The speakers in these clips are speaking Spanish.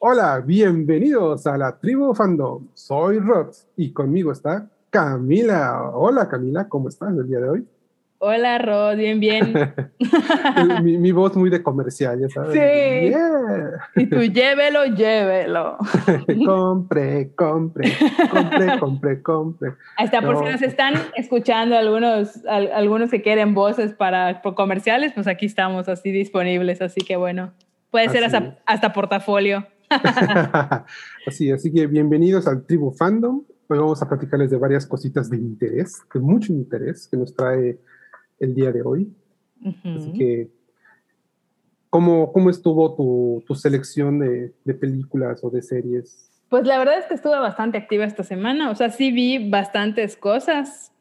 Hola, bienvenidos a la tribu fandom. Soy Rod y conmigo está Camila. Hola Camila, ¿cómo estás el día de hoy? Hola Rod, bien, bien. mi, voz muy de comercial, ya sabes. Sí. Y tú llévelo, llévelo. compre, compre, compre, compre, compre. Hasta por si nos están escuchando algunos, algunos que quieren voces para comerciales, pues aquí estamos así disponibles, así que bueno, puede ser hasta, hasta portafolio. así, así que bienvenidos al Tribu Fandom. Hoy vamos a platicarles de varias cositas de interés, de mucho interés que nos trae el día de hoy. Así que, ¿cómo, cómo estuvo tu, tu selección de, de, películas o de series? Pues la verdad es que estuve bastante activa esta semana, o sea, sí vi bastantes cosas,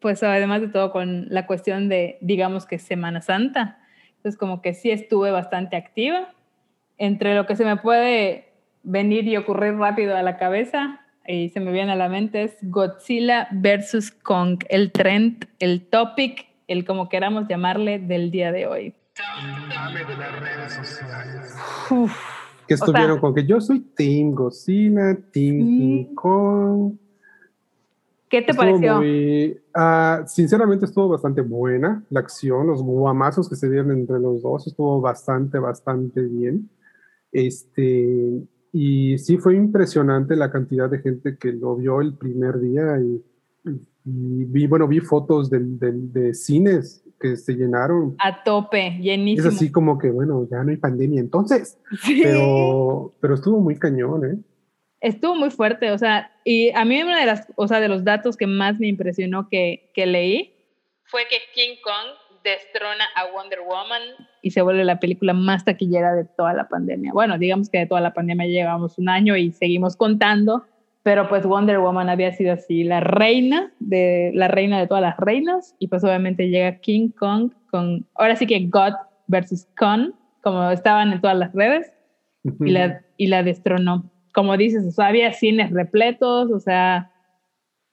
pues además de todo con la cuestión de, digamos que Semana Santa. Entonces, como que sí estuve bastante activa entre lo que se me puede venir y ocurrir rápido a la cabeza y se me viene a la mente es Godzilla versus Kong, el trend, el topic, el como queramos llamarle del día de hoy. de las redes sociales. que estuvieron con que yo soy Team Godzilla, Team Kong. ¿Qué te pareció? Ah, sinceramente estuvo bastante buena la acción, los guamazos que se dieron entre los dos estuvo bastante, bastante bien. Este, y sí fue impresionante la cantidad de gente que lo vio el primer día y, vi, bueno, vi fotos de, de, cines que se llenaron. A tope, llenísimo. Es así como que, bueno, ya no hay pandemia entonces. Pero, pero estuvo muy cañón, ¿eh? Estuvo muy fuerte, o sea, y a mí uno de las, o sea, de los datos que más me impresionó que, que leí fue que King Kong destrona a Wonder Woman y se vuelve la película más taquillera de toda la pandemia. Bueno, digamos que de toda la pandemia llevamos un año y seguimos contando, pero pues Wonder Woman había sido así la reina de la reina de todas las reinas y pues obviamente llega King Kong con ahora sí que God versus Kong, como estaban en todas las redes y la y la destronó. Como dices, o sea, había cines repletos, o sea,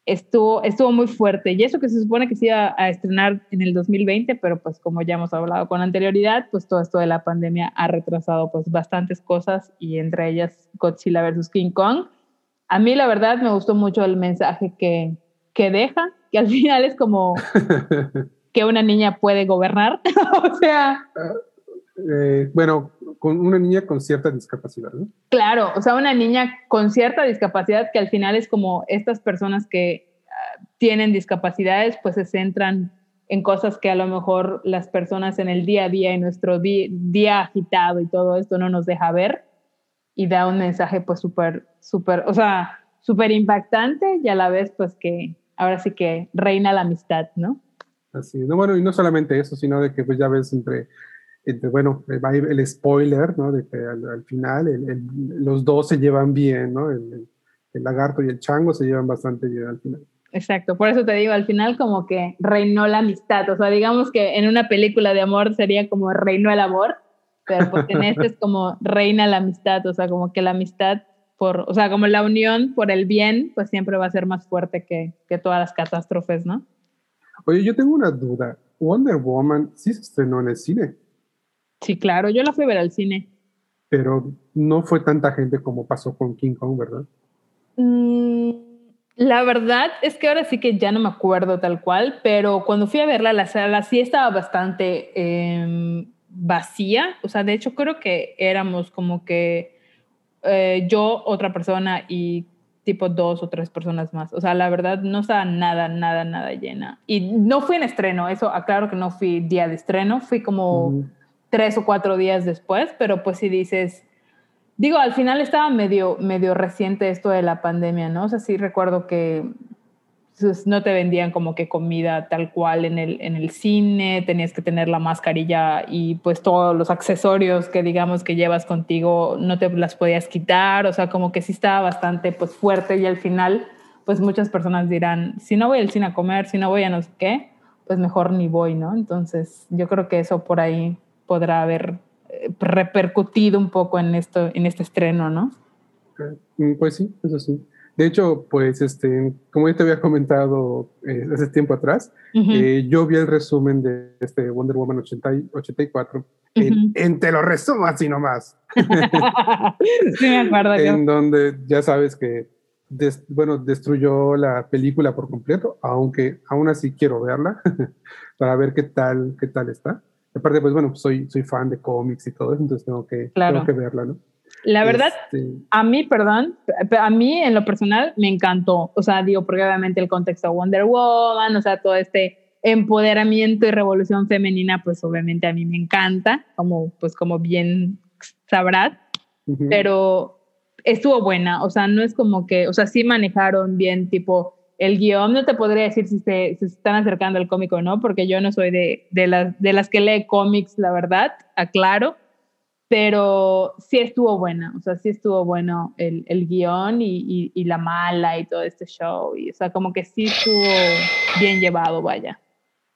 estuvo, estuvo muy fuerte. Y eso que se supone que se iba a estrenar en el 2020, pero pues como ya hemos hablado con anterioridad, pues todo esto de la pandemia ha retrasado pues bastantes cosas y entre ellas Godzilla versus King Kong. A mí la verdad me gustó mucho el mensaje que, que deja, que al final es como que una niña puede gobernar. o sea... Eh, bueno, con una niña con cierta discapacidad, ¿no? Claro, o sea, una niña con cierta discapacidad que al final es como estas personas que ah, tienen discapacidades, pues se centran en cosas que a lo mejor las personas en el día a día y nuestro día, agitado y todo esto no nos deja ver y da un mensaje pues súper, súper, o sea, súper impactante y a la vez pues que ahora sí que reina la amistad, ¿no? Así, no, bueno, y no solamente eso, sino de que pues ya ves entre bueno, va el spoiler, ¿no? De que al, final los dos se llevan bien, ¿no? El, lagarto y el chango se llevan bastante bien al final. Exacto, por eso te digo, al final como que reinó la amistad, o sea, digamos que en una película de amor sería como reinó el amor, pero pues en este es como reina la amistad, o sea, como que la amistad por, o sea, como la unión por el bien, pues siempre va a ser más fuerte que, que todas las catástrofes, ¿no? Oye, yo tengo una duda. Wonder Woman sí se estrenó en el cine. Sí, claro, yo la fui a ver al cine. Pero no fue tanta gente como pasó con King Kong, ¿verdad? Mm, la verdad es que ahora sí que ya no me acuerdo tal cual, pero cuando fui a verla, la sala sí estaba bastante em, vacía. O sea, de hecho creo que éramos como que eh, yo, otra persona y tipo dos o tres personas más. O sea, la verdad no estaba nada, nada, nada llena. Y no fui en estreno, eso aclaro que no fui día de estreno, fui como tres o cuatro días después, pero pues si dices, digo, al final estaba medio, medio reciente esto de la pandemia, ¿no? O sea, sí recuerdo que pues, no te vendían como que comida tal cual en el, en el cine, tenías que tener la mascarilla y pues todos los accesorios que digamos que llevas contigo no te las podías quitar, o sea, como que sí estaba bastante pues fuerte y al final pues muchas personas dirán, si no voy al cine a comer, si no voy a no sé qué, pues mejor ni voy, ¿no? Entonces yo creo que eso por ahí podrá haber eh, repercutido un poco en, esto, en este estreno, ¿no? Mm, pues sí, eso sí. De hecho, pues, este, como ya te había comentado eh, hace tiempo atrás, eh, yo vi el resumen de este Wonder Woman 80 84. en, te lo resumo así nomás. sí, me acuerdo. en donde ya sabes que, bueno, destruyó la película por completo, aunque aún así quiero verla para ver qué tal, qué tal está. Aparte, pues bueno, soy, soy fan de cómics y todo eso, entonces tengo que, tengo que verla, ¿no? La verdad, este, a mí, perdón, a mí en lo personal me encantó. O sea, digo, porque obviamente el contexto Wonder Woman, o sea, todo este empoderamiento y revolución femenina, pues obviamente a mí me encanta, como, pues como bien sabrás, pero estuvo buena, o sea, no es como que, o sea, sí manejaron bien tipo el guion, no te podría decir si se, están acercando al cómico o no, porque yo no soy de, de, las, de las que lee cómics, la verdad, aclaro, pero sí estuvo buena, o sea, sí estuvo bueno el, el guion y, y, la mala y todo este show, y o sea, como que sí estuvo bien llevado, vaya.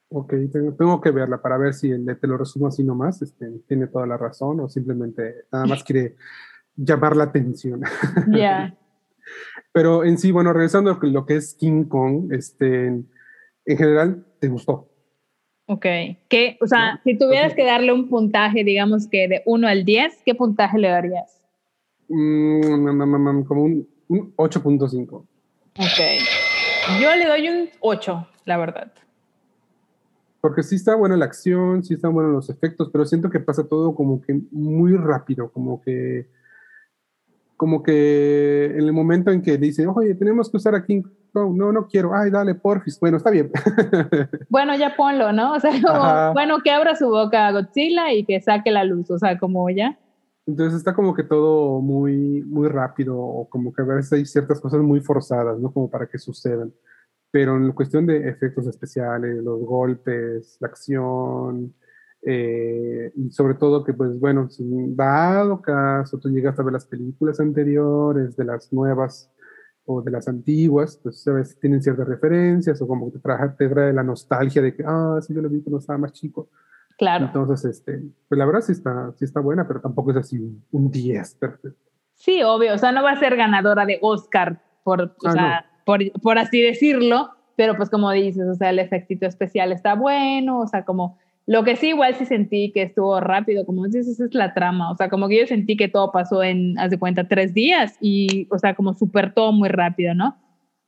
Ok, tengo, que verla para ver si el, te lo resumo así nomás, este, tiene toda la razón o simplemente nada más quiere llamar la atención. Ya. Pero en sí, bueno, regresando a lo que es King Kong, este, en general, ¿te gustó? Ok. ¿Qué, o sea, si tuvieras que darle un puntaje, digamos que de 1 al 10, ¿qué puntaje le darías? Mm, como un, 8.5. Ok. Yo le doy un 8, la verdad. Porque sí está buena la acción, sí están buenos los efectos, pero siento que pasa todo como que muy rápido, como que como que en el momento en que dicen, oye, tenemos que usar a King Kong, no, no quiero, ay, dale, porfis, bueno, está bien. Bueno, ya ponlo, ¿no? O sea, como, bueno, que abra su boca a Godzilla y que saque la luz, o sea, como ya. Entonces está como que todo muy, muy rápido, o como que a veces hay ciertas cosas muy forzadas, ¿no? Como para que sucedan. Pero en cuestión de efectos especiales, los golpes, la acción, eh, y sobre todo que, pues bueno, dado caso tú llegas a ver las películas anteriores, de las nuevas o de las antiguas, pues sabes, tienen ciertas referencias o como que te trae, te trae la nostalgia de que, ah, sí, yo lo vi cuando estaba más chico. Claro. Entonces, este, pues la verdad sí está, sí está buena, pero tampoco es así un 10 perfecto. Sí, obvio, o sea, no va a ser ganadora de Oscar, por, o ah, sea, por, por así decirlo, pero pues como dices, o sea, el efectito especial está bueno, o sea, como lo que sí, igual sí sentí que estuvo rápido, como dices, esa es la trama, o sea, como que yo sentí que todo pasó en, haz de cuenta, tres días y, o sea, como súper todo muy rápido, ¿no?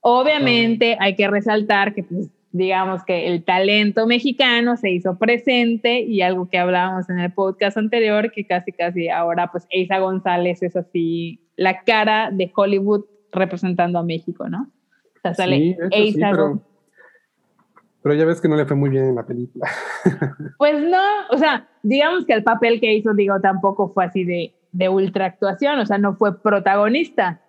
Obviamente hay que resaltar que, pues, digamos que el talento mexicano se hizo presente y algo que hablábamos en el podcast anterior, que casi, casi ahora, pues, Eiza González es así la cara de Hollywood representando a México, ¿no? O sea, sale sí, Eiza pero ya ves que no le fue muy bien en la película. Pues no, o sea, digamos que el papel que hizo, digo, tampoco fue así de, de ultra actuación, o sea, no fue protagonista,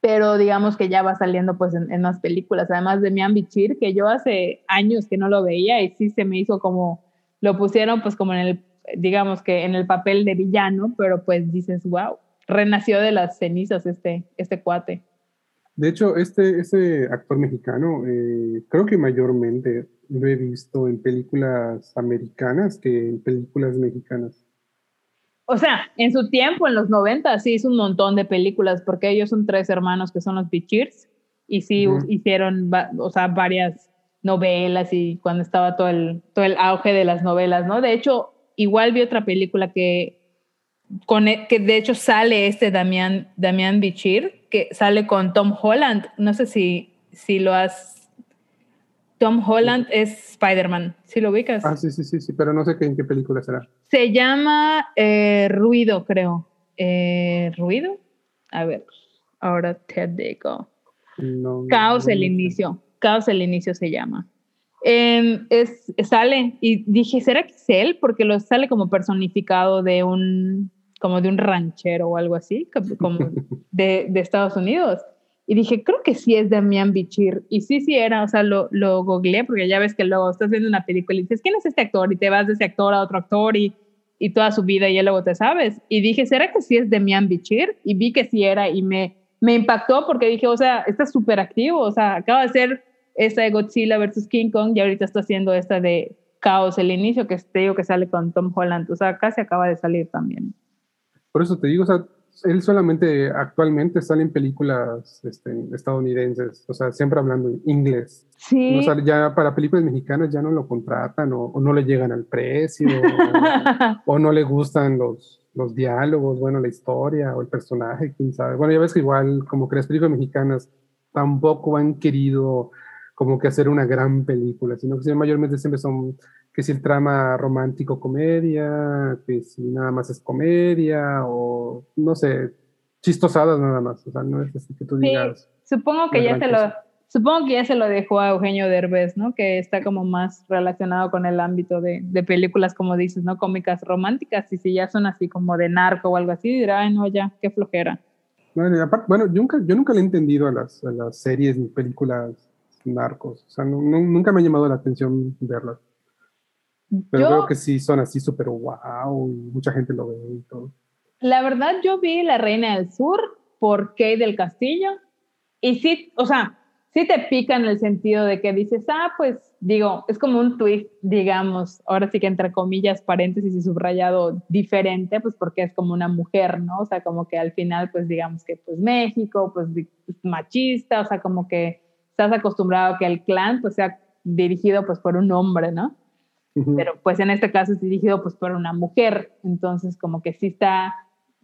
pero digamos que ya va saliendo pues en, más películas, además de Mian Bichir, que yo hace años que no lo veía y sí se me hizo como, lo pusieron pues como en el, digamos que en el papel de villano, pero pues dices, wow, renació de las cenizas este, este cuate. De hecho, este, ese actor mexicano, eh, creo que mayormente lo he visto en películas americanas que en películas mexicanas. O sea, en su tiempo, en los 90, sí hizo un montón de películas, porque ellos son tres hermanos que son los Bichirs, y sí hicieron, o sea, varias novelas y cuando estaba todo el, todo el auge de las novelas, ¿no? De hecho, igual vi otra película que, con, e, que de hecho sale este Damián, Damián Bichir, que sale con Tom Holland. No sé si, si lo has... Tom Holland es Spider-Man, si lo ubicas. Ah, sí, sí, sí, sí, pero no sé qué, en qué película será. Se llama eh, Ruido, creo. Eh, ¿Ruido? A ver, ahora te digo. Caos el inicio. Caos el inicio se llama. Em, es, sale y dije, ¿será que es él? Porque lo sale como personificado de un como de un ranchero o algo así, como de, de Estados Unidos. Y dije, creo que sí es Damián Bichir. Y sí, sí era, o sea, lo, lo googleé porque ya ves que luego estás viendo una película y dices, ¿quién es este actor? Y te vas de ese actor a otro actor y, y toda su vida y ya luego te sabes. Y dije, ¿será que sí es Damián Bichir? Y vi que sí era y me, me impactó porque dije, o sea, está súper activo, o sea, acaba de ser esta de Godzilla versus King Kong y ahorita está haciendo esta de Caos, el inicio que te digo que sale con Tom Holland, o sea, casi acaba de salir también. Por eso te digo, o sea, él solamente actualmente sale en películas este, estadounidenses, o sea, siempre hablando inglés. Sí. O sea, ya para películas mexicanas ya no lo contratan o, no le llegan al precio o, no le gustan los, los diálogos, bueno, la historia o el personaje, quién sabe. Bueno, ya ves que igual como que las películas mexicanas tampoco han querido como que hacer una gran película, sino que mayormente siempre son que si el trama romántico comedia, que si nada más es comedia o no sé, chistosadas nada más, o sea, no es así que tú digas. supongo que ya se lo supongo que ya se lo dejó a Eugenio Derbez, ¿no? Que está como más relacionado con el ámbito de, de películas como dices, ¿no? Cómicas románticas y si ya son así como de narco o algo así, dirá, ay, no, ya, qué flojera. Bueno, aparte, bueno yo, nunca, yo nunca le he entendido a las, a las series ni películas narcos, o sea, nunca me ha llamado la atención verlas. Pero creo que sí son así súper wow y mucha gente lo ve y todo. La verdad, yo vi La Reina del Sur por Kate del Castillo y sí, o sea, sí te pica en el sentido de que dices, ah, pues digo, es como un twist, digamos, ahora sí que entre comillas, paréntesis y subrayado diferente, pues porque es como una mujer, ¿no? O sea, como que al final, pues digamos que pues México, pues machista, o sea, como que estás acostumbrado a que el clan pues sea dirigido pues por un hombre, ¿no? Pero pues en este caso es dirigido pues por una mujer, entonces como que sí está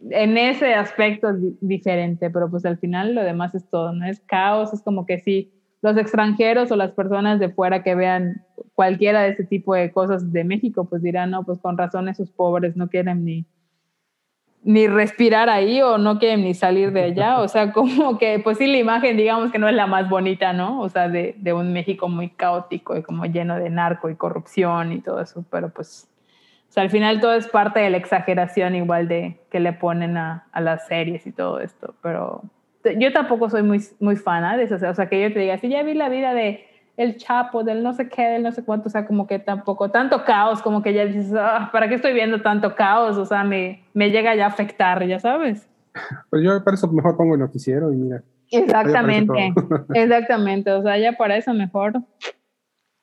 en ese aspecto diferente, pero pues al final lo demás es todo, ¿no? Es caos, es como que sí, los extranjeros o las personas de fuera que vean cualquiera de ese tipo de cosas de México, pues dirán, no, pues con razón esos pobres no quieren ni, ni respirar ahí o no quieren ni salir de allá. O sea, como que, pues sí, la imagen, digamos que no es la más bonita, ¿no? O sea, de, de un México muy caótico y como lleno de narco y corrupción y todo eso, pero pues, o sea, al final todo es parte de la exageración igual de que le ponen a, a las series y todo esto, pero yo tampoco soy muy, muy fan de eso, o sea, que yo te diga, si ya vi la vida de el Chapo, del no sé qué, del no sé cuánto, o sea, como que tampoco, tanto caos, como que ya dices, ah, ¿para qué estoy viendo tanto caos? O sea, me, me llega ya a afectar, ya sabes. Pues yo para eso mejor pongo el noticiero y mira. Exactamente, exactamente, o sea, ya para eso mejor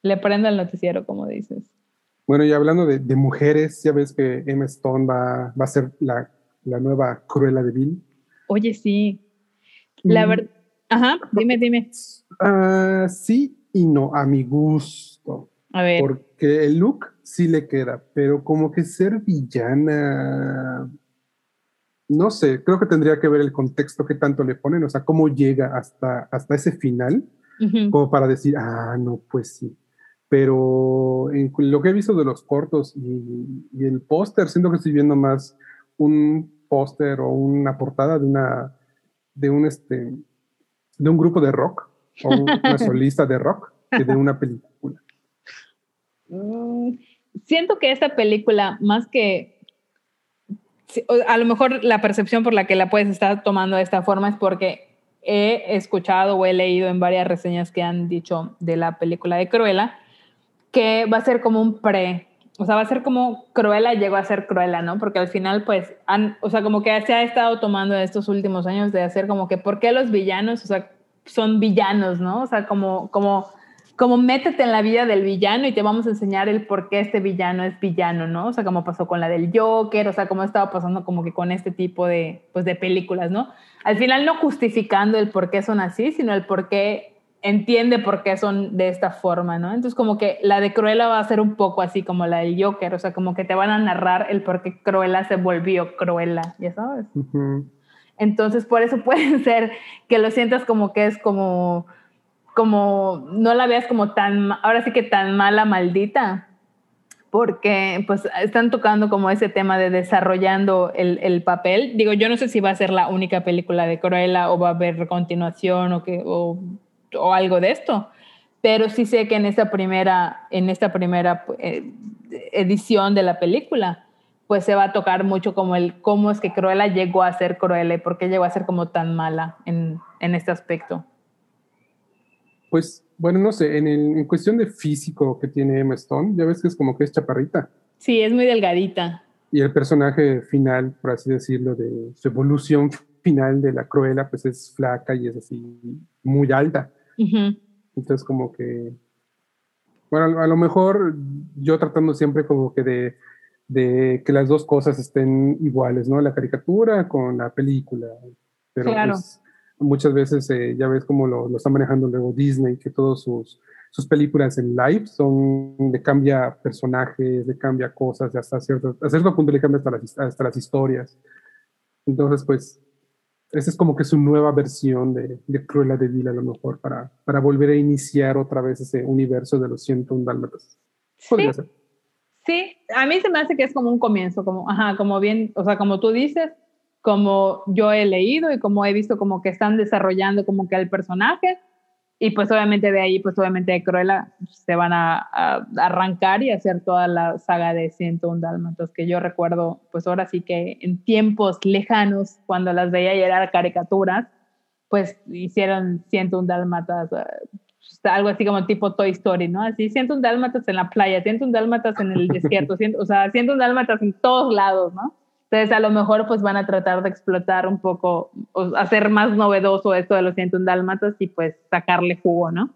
le prendo el noticiero, como dices. Bueno, y hablando de, de mujeres, ya ves que Emma Stone va, va a ser la, la nueva Cruella de Bill. Oye, sí. La mm. verdad, ajá, dime, dime. Ah, sí, y no a mi gusto. A ver. Porque el look sí le queda, pero como que ser villana, no sé, creo que tendría que ver el contexto que tanto le ponen, o sea, cómo llega hasta, hasta ese final, como para decir, ah, no, pues sí. Pero en lo que he visto de los cortos y, y el póster, siento que estoy viendo más un póster o una portada de una de un este de un grupo de rock o una solista de rock que de una película. Mm, siento que esta película, más que a lo mejor la percepción por la que la puedes estar tomando de esta forma es porque he escuchado o he leído en varias reseñas que han dicho de la película de Cruella que va a ser como un pre, o sea, va a ser como Cruella llegó a ser Cruella, ¿no? Porque al final, pues, han, o sea, como que se ha estado tomando estos últimos años de hacer como que, ¿por qué los villanos, o sea, son villanos, ¿no? O sea, como, como, como métete en la vida del villano y te vamos a enseñar el por qué este villano es villano, ¿no? O sea, como pasó con la del Joker, o sea, como estaba pasando como que con este tipo de, pues, de películas, ¿no? Al final no justificando el por qué son así, sino el por qué entiende por qué son de esta forma, ¿no? Entonces como que la de Cruella va a ser un poco así como la del Joker, o sea, como que te van a narrar el por qué Cruella se volvió Cruella, ya sabes. Entonces, por eso puede ser que lo sientas como que es como, como, no la veas como tan, ahora sí que tan mala, maldita, porque pues están tocando como ese tema de desarrollando el, el, papel. Digo, yo no sé si va a ser la única película de Cruella o va a haber continuación o, que, o, algo de esto, pero sí sé que en esta primera, en esta primera eh, edición de la película, pues se va a tocar mucho como el cómo es que Cruella llegó a ser Cruella y por qué llegó a ser como tan mala en, en este aspecto. Pues, bueno, no sé, en, en, cuestión de físico que tiene Emma Stone, ya ves que es como que es chaparrita. Sí, es muy delgadita. Y el personaje final, por así decirlo, de su evolución final de la Cruella, pues es flaca y es así muy alta. Entonces, como que, bueno, a lo mejor yo tratando siempre como que de de que las dos cosas estén iguales, ¿no? La caricatura con la película. Pero pues, muchas veces eh, ya ves cómo lo, lo, está manejando luego Disney, que todos sus, sus películas en live son, le cambia personajes, le cambia cosas, hasta cierto, a cierto punto le cambia hasta las, hasta las historias. Entonces, pues, esa es como que su nueva versión de, de Cruella de Vil, a lo mejor, para, para volver a iniciar otra vez ese universo de los 101 dálmatas. Podría sí. ser. Sí, a mí se me hace que es como un comienzo, como, ajá, como bien, o sea, como tú dices, como yo he leído y como he visto como que están desarrollando como que el personaje y pues obviamente de ahí, pues obviamente de Cruella se van a, arrancar y hacer toda la saga de 101 Dálmatas que yo recuerdo, pues ahora sí que en tiempos lejanos, cuando las veía y eran caricaturas, pues hicieron 101 Dálmatas, algo así como tipo Toy Story, ¿no? Así 101 Dálmatas en la playa, 101 Dálmatas en el desierto, 100, o sea, 101 Dálmatas en todos lados, ¿no? Entonces, a lo mejor pues van a tratar de explotar un poco, o hacer más novedoso esto de los 101 dálmatas y pues sacarle jugo, ¿no?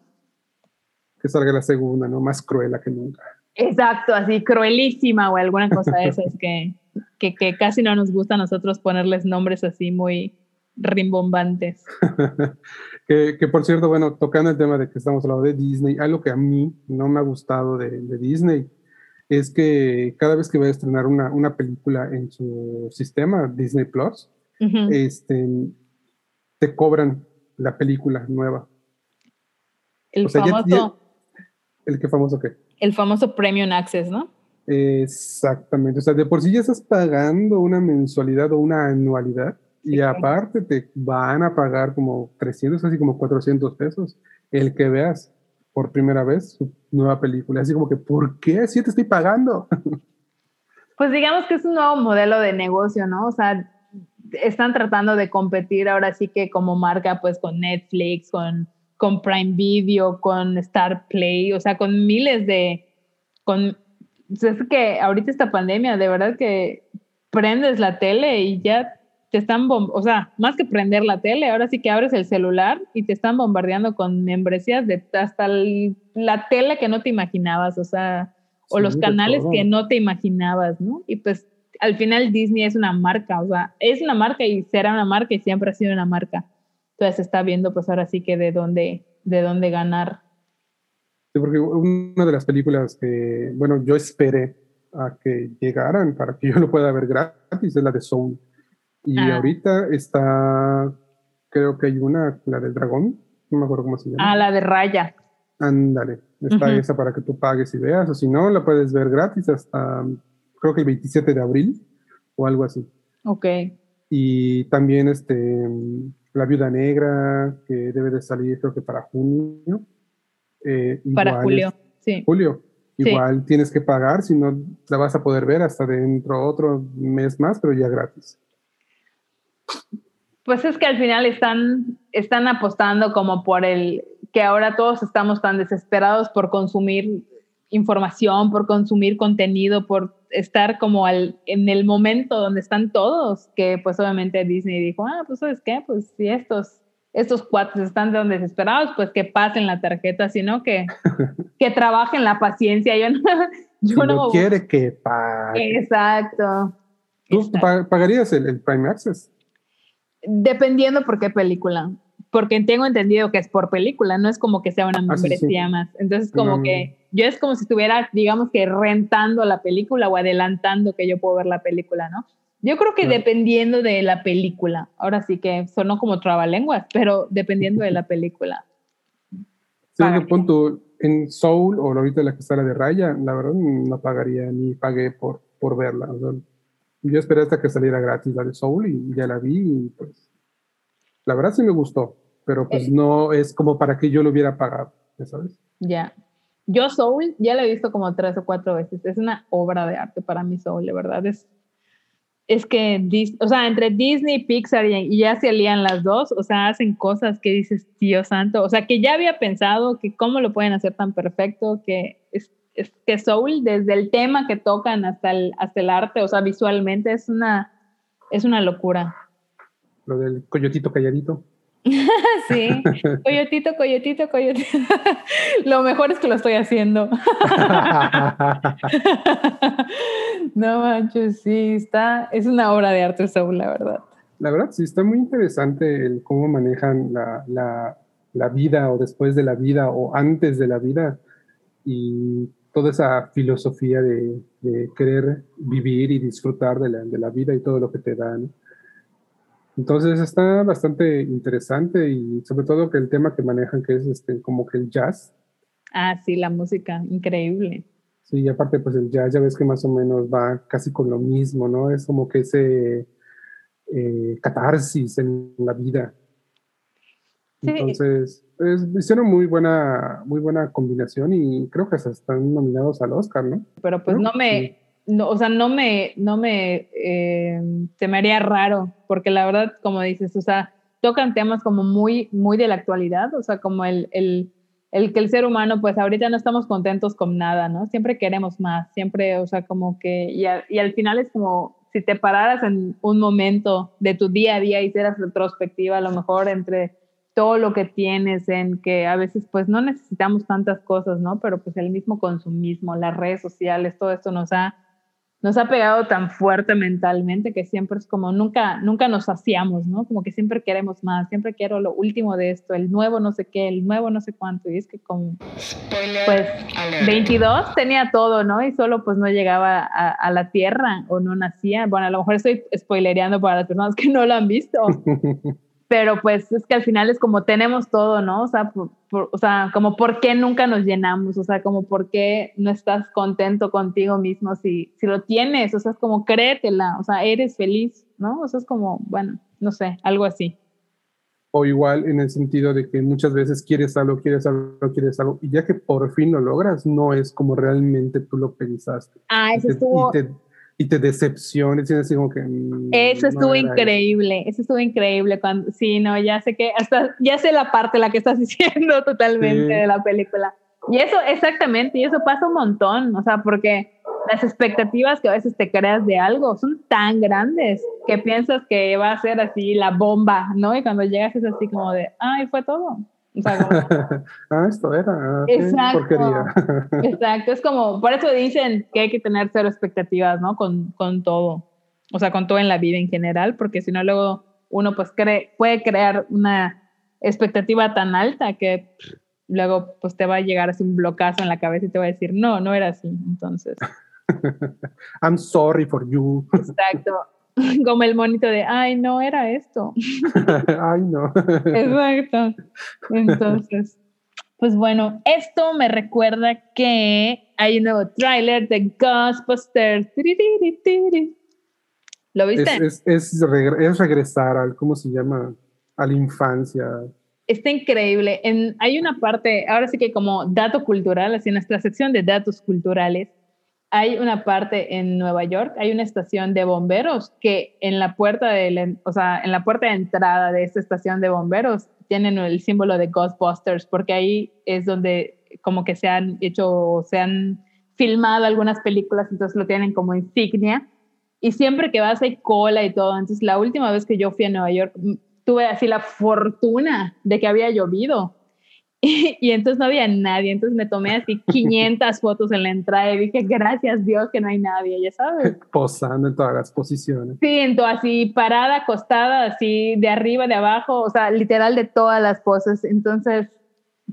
Que salga la segunda, ¿no? Más cruela que nunca. Exacto, así cruelísima o alguna cosa de esas que, que, que casi no nos gusta a nosotros ponerles nombres así muy rimbombantes. que, que, por cierto, bueno, tocando el tema de que estamos hablando de Disney, algo que a mí no me ha gustado de, de Disney es que cada vez que va a estrenar una, una película en su sistema, Disney Plus, uh -huh. este, te cobran la película nueva. El o sea, famoso. Ya, ya, ¿El qué famoso qué? El famoso Premium Access, ¿no? Exactamente. O sea, de por sí ya estás pagando una mensualidad o una anualidad y aparte te van a pagar como 300, así como 400 pesos el que veas por primera vez su nueva película. Así como que, ¿por qué? Si te estoy pagando. Pues digamos que es un nuevo modelo de negocio, ¿no? O sea, están tratando de competir ahora sí que como marca, pues con Netflix, con, con Prime Video, con Star Play, o sea, con miles de... Con, es que ahorita esta pandemia, de verdad que prendes la tele y ya te están, o sea, más que prender la tele, ahora sí que abres el celular y te están bombardeando con membresías de hasta el, la tele que no te imaginabas, o sea, o sí, los canales que no te imaginabas, ¿no? Y pues al final Disney es una marca, o sea, es una marca y será una marca y siempre ha sido una marca. Entonces se está viendo pues ahora sí que de dónde, de dónde ganar. Sí, porque una de las películas que, bueno, yo esperé a que llegaran para que yo lo pueda ver gratis es la de Soul y ah. ahorita está, creo que hay una, la del dragón, no me acuerdo cómo se llama. Ah, la de Raya. Ándale, está uh -huh. esa para que tú pagues y veas, o si no, la puedes ver gratis hasta, creo que el 27 de abril o algo así. Ok. Y también este, La Viuda Negra, que debe de salir creo que para junio. Eh, para julio, es, sí. Julio. Igual sí. tienes que pagar, si no la vas a poder ver hasta dentro otro mes más, pero ya gratis. Pues es que al final están, están apostando como por el que ahora todos estamos tan desesperados por consumir información, por consumir contenido, por estar como al, en el momento donde están todos, que pues obviamente Disney dijo, ah, pues sabes qué, pues si estos, estos cuates están tan desesperados, pues que pasen la tarjeta, sino que, que trabajen la paciencia. Yo no, yo si no, no quiere que pague. Exacto. ¿Tú Exacto. pagarías el, el Prime Access? Dependiendo por qué película. Porque tengo entendido que es por película, no es como que sea una membresía ah, sí, sí. más. Entonces, como no, que yo es como si estuviera, digamos que rentando la película o adelantando que yo puedo ver la película, ¿no? Yo creo que no. dependiendo de la película, ahora sí que sonó como trabalenguas, pero dependiendo de la película. Sí, punto, en Soul o ahorita la que está la de Raya, la verdad no pagaría ni pagué por, por verla. O sea, yo esperé hasta que saliera gratis la de Soul y ya la vi y pues la verdad sí me gustó, pero pues eh. no es como para que yo lo hubiera pagado, ¿sabes? Ya. Yo Soul ya la he visto como tres o cuatro veces. Es una obra de arte para mí Soul, de verdad. Es, es que, o sea, entre Disney, Pixar y, ya se alían las dos, o sea, hacen cosas que dices, Dios santo, o sea, que ya había pensado que cómo lo pueden hacer tan perfecto, que es que Soul, desde el tema que tocan hasta el, hasta el arte, o sea, visualmente es una, es una locura. Lo del coyotito calladito. Sí, coyotito, coyotito, coyotito. lo mejor es que lo estoy haciendo. no manches, sí, está, es una obra de arte Saúl, la verdad. La verdad, sí, está muy interesante el cómo manejan la, la, la vida o después de la vida o antes de la vida y toda esa filosofía de, querer vivir y disfrutar de la, de la, vida y todo lo que te dan. Entonces está bastante interesante y sobre todo que el tema que manejan que es este, como que el jazz. Ah, sí, la música, increíble. Sí, y aparte pues el jazz ya ves que más o menos va casi con lo mismo, ¿no? Es como que ese eh, catarsis en la vida. Entonces, hicieron muy buena, muy buena combinación y creo que se están nominados al Oscar, ¿no? Pero pues no me, no, o sea, no me, no me, eh, se me haría raro, porque la verdad, como dices, o sea, tocan temas como muy, muy de la actualidad, o sea, como el, el, el que el ser humano, pues ahorita no estamos contentos con nada, ¿no? Siempre queremos más, siempre, o sea, como que, y, y al final es como, si te pararas en un momento de tu día a día y hicieras retrospectiva, a lo mejor entre todo lo que tienes, en que a veces pues no necesitamos tantas cosas, ¿no? Pero pues el mismo consumismo, las redes sociales, todo esto nos ha, nos ha pegado tan fuerte mentalmente que siempre es como nunca, nunca nos hacíamos, ¿no? Como que siempre queremos más, siempre quiero lo último de esto, el nuevo no sé qué, el nuevo no sé cuánto. Y es que como, pues 22 tenía todo, ¿no? Y solo pues no llegaba a, a la tierra o no nacía. Bueno, a lo mejor estoy spoilereando para las personas que no lo han visto. pero pues es que al final es como tenemos todo, ¿no? O sea, o sea, como por qué nunca nos llenamos, o sea, como por qué no estás contento contigo mismo si, si lo tienes, o sea, es como créetela, o sea, eres feliz, ¿no? O sea, es como, bueno, no sé, algo así. O igual en el sentido de que muchas veces quieres algo, quieres algo, quieres algo, y ya que por fin lo logras, no es como realmente tú lo pensaste. Ah, eso estuvo y te decepciones y así como que... Mm, eso estuvo increíble, eso. estuvo increíble cuando, sí, no, ya sé que, hasta, ya sé la parte, la que estás diciendo totalmente de la película. Y eso, exactamente, y eso pasa un montón, o sea, porque las expectativas que a veces te creas de algo son tan grandes que piensas que va a ser así la bomba, ¿no? Y cuando llegas es así como de, ay, fue todo. ah, esto era. Exacto. Porquería. exacto. Es como, por eso dicen que hay que tener cero expectativas, ¿no? Con, con todo. O sea, con todo en la vida en general, porque si no, luego uno pues cree, puede crear una expectativa tan alta que luego pues te va a llegar así un blocazo en la cabeza y te va a decir, no, no era así. Entonces. I'm sorry for you. Exacto. como el monito de, ay, no era esto. ay, no. Exacto. Entonces, pues bueno, esto me recuerda que hay un nuevo tráiler de Ghostbusters. ¿Lo viste? Es, es, es, regresar al, ¿cómo se llama? A la infancia. Está increíble. En, hay una parte, ahora sí que como dato cultural, así en nuestra sección de datos culturales, hay una parte en Nueva York, hay una estación de bomberos que en la puerta de, o sea, en la puerta de entrada de esta estación de bomberos tienen el símbolo de Ghostbusters, porque ahí es donde como que se han hecho, se han filmado algunas películas, entonces lo tienen como insignia. Y siempre que vas hay cola y todo. Entonces la última vez que yo fui a Nueva York, tuve así la fortuna de que había llovido y, entonces no había nadie, entonces me tomé así 500 fotos en la entrada y dije, gracias Dios que no hay nadie, ya sabes. Posando en todas las posiciones. Sí, entonces así parada, acostada, así de arriba, de abajo, o sea, literal de todas las poses. Entonces,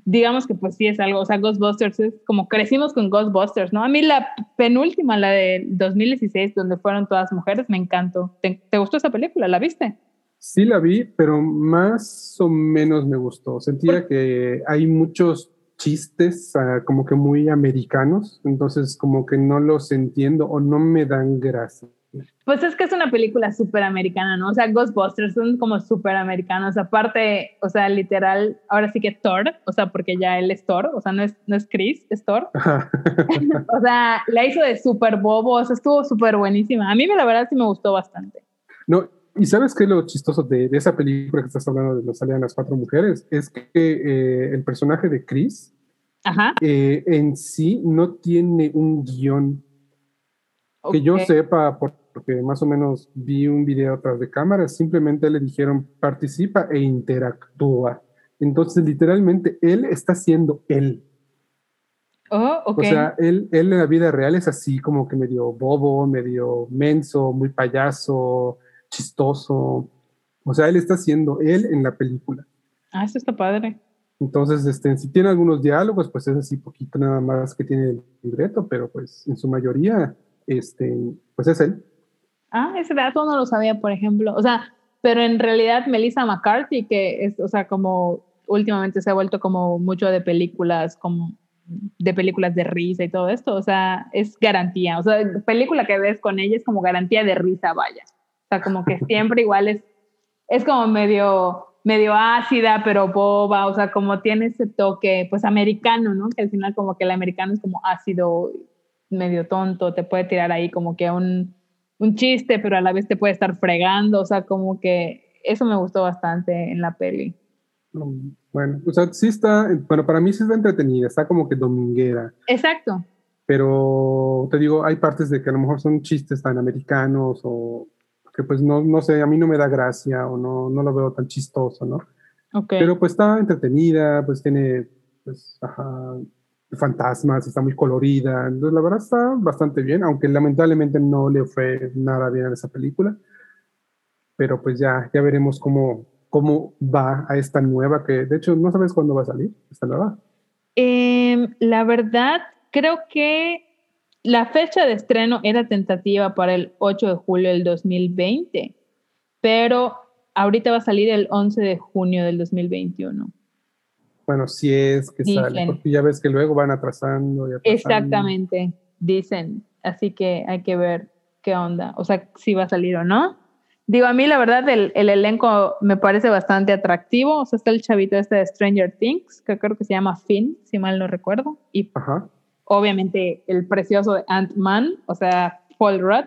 digamos que pues sí es algo, o sea, Ghostbusters es como crecimos con Ghostbusters, ¿no? A mí la penúltima, la de 2016, donde fueron todas mujeres, me encantó. te gustó esa película? ¿La viste? Sí la vi, pero más o menos me gustó. Sentía que hay muchos chistes ah, como que muy americanos, entonces como que no los entiendo o no me dan gracia. Pues es que es una película súper americana, ¿no? O sea, Ghostbusters son como súper americanos. Aparte, o sea, literal, ahora sí que Thor, o sea, porque ya él es Thor, o sea, no es, no es Chris, es Thor. o sea, la hizo de súper bobo, o sea, estuvo súper buenísima. A mí la verdad sí me gustó bastante. No, y sabes qué es lo chistoso de, esa película que estás hablando de los salían las cuatro mujeres, es que eh, el personaje de Chris eh, en sí no tiene un guion que yo sepa, porque más o menos vi un video atrás de cámara, simplemente le dijeron participa e interactúa. Entonces, literalmente, él está siendo él. Oh, O sea, él, él en la vida real es así como que medio bobo, medio menso, muy payaso, chistoso. O sea, él está siendo él en la película. Ah, eso está padre. Entonces, este, si tiene algunos diálogos, pues es así poquito nada más que tiene el libreto, pero pues en su mayoría, este, pues es él. Ah, ese dato no lo sabía, por ejemplo. O sea, pero en realidad Melissa McCarthy, que es, o sea, como últimamente se ha vuelto como mucho de películas, como de películas de risa y todo esto, o sea, es garantía. O sea, película que ves con ella es como garantía de risa, vaya. O sea, como que siempre igual es, es como medio medio ácida, pero boba, o sea, como tiene ese toque, pues americano, ¿no? Que al final como que el americano es como ácido, medio tonto, te puede tirar ahí como que un, un chiste, pero a la vez te puede estar fregando, o sea, como que eso me gustó bastante en la peli. Bueno, o sea, sí está, bueno, para mí sí está entretenida, está como que dominguera. Exacto. Pero te digo, hay partes de que a lo mejor son chistes tan americanos o que pues no, no sé, a mí no me da gracia o no, no lo veo tan chistoso, ¿no? Okay. Pero pues está entretenida, pues tiene pues, ajá, fantasmas, está muy colorida, entonces la verdad está bastante bien, aunque lamentablemente no le fue nada bien a esa película, pero pues ya, ya veremos cómo, cómo va a esta nueva, que de hecho no sabes cuándo va a salir, esta nueva. Eh, la verdad, creo que la fecha de estreno era tentativa para el 8 de julio del 2020, pero ahorita va a salir el 11 de junio del 2021. Bueno, si es que Dicen. sale, porque ya ves que luego van atrasando. Y atrasando. Exactamente, dicen. Así que hay que ver qué onda, o sea, si va a salir o no. Digo, a mí la verdad el, el elenco me parece bastante atractivo. O sea, está el chavito este de Stranger Things, que creo que se llama Finn, si mal no recuerdo. Y Ajá. Obviamente el precioso de Ant-Man, o sea, Paul Rudd.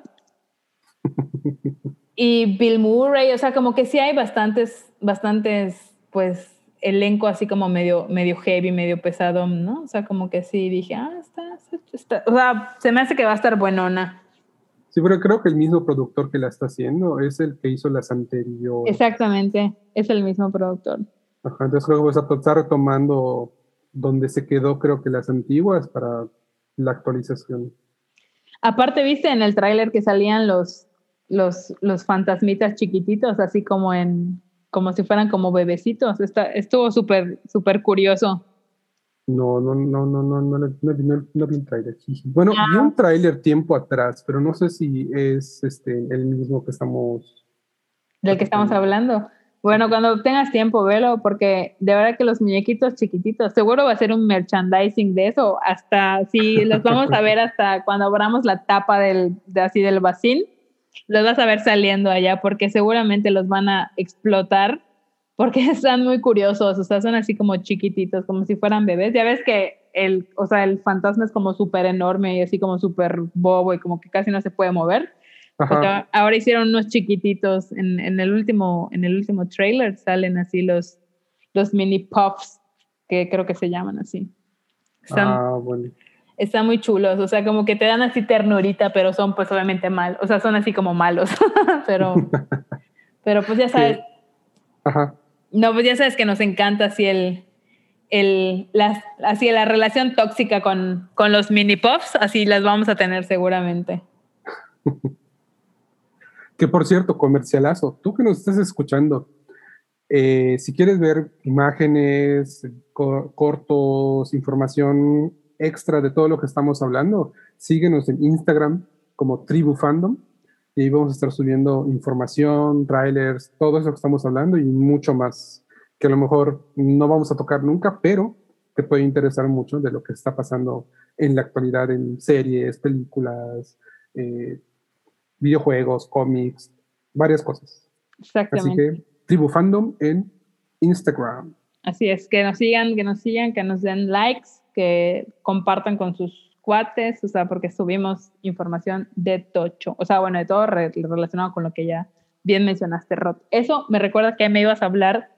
y Bill Murray, o sea, como que sí hay bastantes, bastantes, pues, elenco así como medio, medio heavy, medio pesado, ¿no? O sea, como que sí dije, ah, está, está, está- o sea, se me hace que va a estar buenona. Sí, pero creo que el mismo productor que la está haciendo es el que hizo las anteriores. Exactamente, es el mismo productor. Ajá, entonces creo que estar retomando donde se quedó, creo que las antiguas para la actualización. Aparte, viste en el tráiler que salían los, los, los fantasmitas chiquititos, así como en, como si fueran como bebecitos. Está, estuvo súper, súper curioso. No, no, no, no, no, no, no, no, vi un tráiler. Bueno, Ah. vi un tráiler tiempo atrás, pero no sé si es este el mismo que estamos. del que estamos hablando. Bueno, cuando tengas tiempo, velo, porque de verdad que los muñequitos chiquititos, seguro va a ser un merchandising de eso, hasta si los vamos a ver hasta cuando abramos la tapa del, de, así del vacín, los vas a ver saliendo allá, porque seguramente los van a explotar, porque están muy curiosos, o sea, son así como chiquititos, como si fueran bebés. Ya ves que el, o sea, el fantasma es como súper enorme y así como súper bobo y como que casi no se puede mover. O sea, ahora hicieron unos chiquititos en, en el último en el último trailer salen así los los mini puffs que creo que se llaman así. Están, ah, bueno. están muy chulos, o sea, como que te dan así ternurita, pero son pues obviamente mal, o sea, son así como malos, pero pero pues ya sabes, Ajá. no, pues ya sabes que nos encanta así el el las así la relación tóxica con con los mini puffs, así las vamos a tener seguramente. Que por cierto, comercialazo, tú que nos estás escuchando, eh, si quieres ver imágenes, co- cortos, información extra de todo lo que estamos hablando, síguenos en Instagram como Tribu Fandom y ahí vamos a estar subiendo información, trailers, todo eso que estamos hablando y mucho más que a lo mejor no vamos a tocar nunca, pero te puede interesar mucho de lo que está pasando en la actualidad en series, películas, eh, videojuegos, cómics, varias cosas. Así Exactamente. que Tribu Fandom en Instagram. Así es, que nos sigan, que nos sigan, que nos den likes, que compartan con sus cuates, o sea, porque subimos información de tocho, o sea, bueno, de todo re- relacionado con lo que ya bien mencionaste, Rod. Eso me recuerda que me ibas a hablar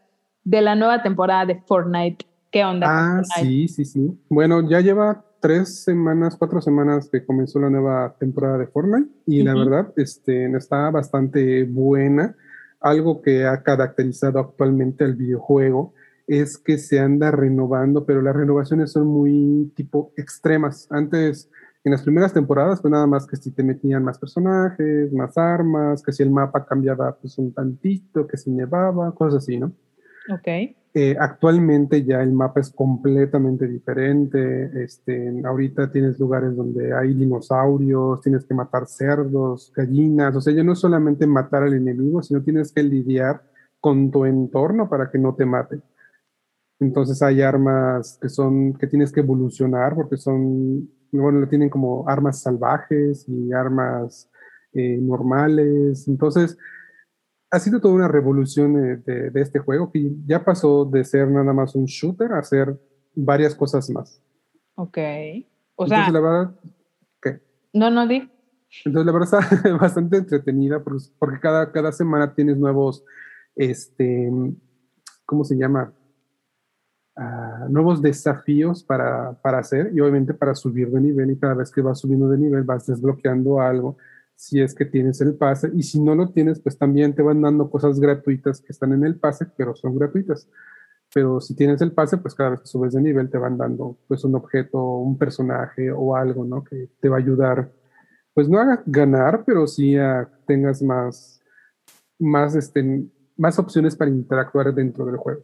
de la nueva temporada de Fortnite. ¿Qué onda? Ah, Fortnite? sí, sí, sí. Bueno, ya lleva tres semanas, cuatro semanas que comenzó la nueva temporada de Fortnite y la Ujú. verdad este, está bastante buena. Algo que ha caracterizado actualmente al videojuego es que se anda renovando, pero las renovaciones son muy tipo extremas. Antes, en las primeras temporadas, pues nada más que si te metían más personajes, más armas, que si el mapa cambiaba pues un tantito, que si nevaba, cosas así, ¿no? Ok. Eh, actualmente ya el mapa es completamente diferente. Este, ahorita tienes lugares donde hay dinosaurios, tienes que matar cerdos, gallinas. O sea, ya no es solamente matar al enemigo, sino tienes que lidiar con tu entorno para que no te mate. Entonces hay armas que son que tienes que evolucionar porque son bueno, tienen como armas salvajes y armas eh, normales. Entonces, ha sido toda una revolución de, este juego que ya pasó de ser nada más un shooter a ser varias cosas más. Ok. O sea. la verdad. ¿Qué? No, no, di. Entonces, la verdad está bastante entretenida porque, cada, cada semana tienes nuevos. Este. ¿Cómo se llama? Ah, nuevos desafíos para, para, hacer y obviamente para subir de nivel y cada vez que vas subiendo de nivel vas desbloqueando algo si es que tienes el pase y si no lo tienes pues también te van dando cosas gratuitas que están en el pase pero son gratuitas. Pero si tienes el pase pues cada vez que subes de nivel te van dando pues un objeto un personaje o algo no que te va a ayudar pues no a ganar pero sí a tengas más más este más opciones para interactuar dentro del juego.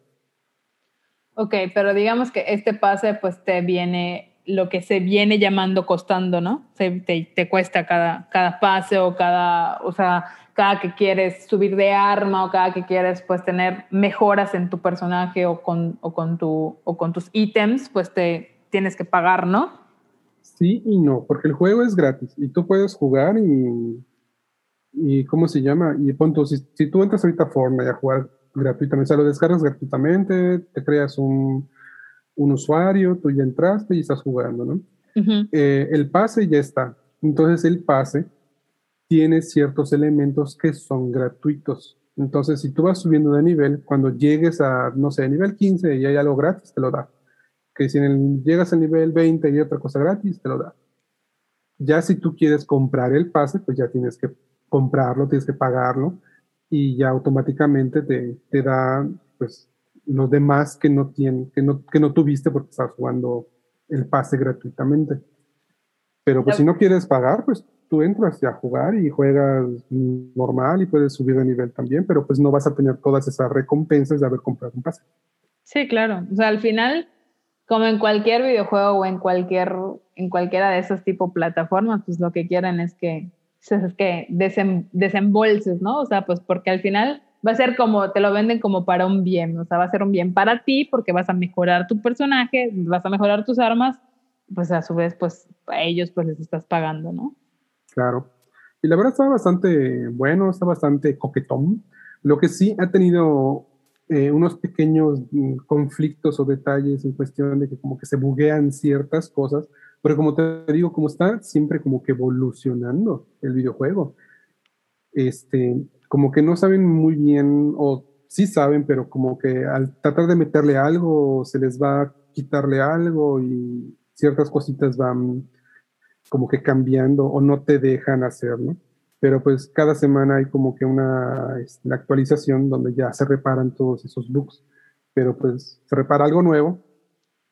Ok, pero digamos que este pase pues te viene lo que se viene llamando costando, ¿no? te, te, cuesta cada, cada pase o cada, o sea, cada que quieres subir de arma o cada que quieres pues tener mejoras en tu personaje o con, o con, tu, o con tus ítems, pues te tienes que pagar, ¿no? Sí y no, porque el juego es gratis y tú puedes jugar y, y ¿cómo se llama? Y punto, si, si tú entras ahorita a Fortnite a jugar gratuitamente. O sea, lo descargas gratuitamente, te creas un, un usuario, tú ya entraste y estás jugando, ¿no? Eh, el pase ya está. Entonces el pase tiene ciertos elementos que son gratuitos. Entonces, si tú vas subiendo de nivel, cuando llegues a, no sé, nivel 15 y hay algo gratis, te lo da. Que si llegas al nivel 20 y hay otra cosa gratis, te lo da. Ya si tú quieres comprar el pase, pues ya tienes que comprarlo, tienes que pagarlo y ya automáticamente te, te da pues los demás que no, tienen, que, no, que no tuviste porque estás jugando el pase gratuitamente. Pero pues si no quieres pagar, pues tú entras a jugar y juegas normal y puedes subir de nivel también, pero pues no vas a tener todas esas recompensas de haber comprado un pase. Sí, claro. O sea, al final, como en cualquier videojuego o en cualquier en cualquiera de esos tipo plataformas, pues lo que quieren es que es que desembolses, ¿no? O sea, pues porque al final va a ser como, te lo venden como para un bien, o sea, va a ser un bien para ti porque vas a mejorar tu personaje, vas a mejorar tus armas, pues a su vez, pues a ellos pues les estás pagando, ¿no? Claro. Y la verdad está bastante bueno, está bastante coquetón. Lo que sí ha tenido eh, unos pequeños mm, conflictos o detalles en cuestión de que como que se buguean ciertas cosas, pero como te digo, como está siempre como que evolucionando el videojuego, este, como que no saben muy bien, o sí saben, pero como que al tratar de meterle algo, se les va a quitarle algo y ciertas cositas van como que cambiando o no te dejan hacer, ¿no? Pero pues cada semana hay como que una este, actualización donde ya se reparan todos esos bugs, pero pues se repara algo nuevo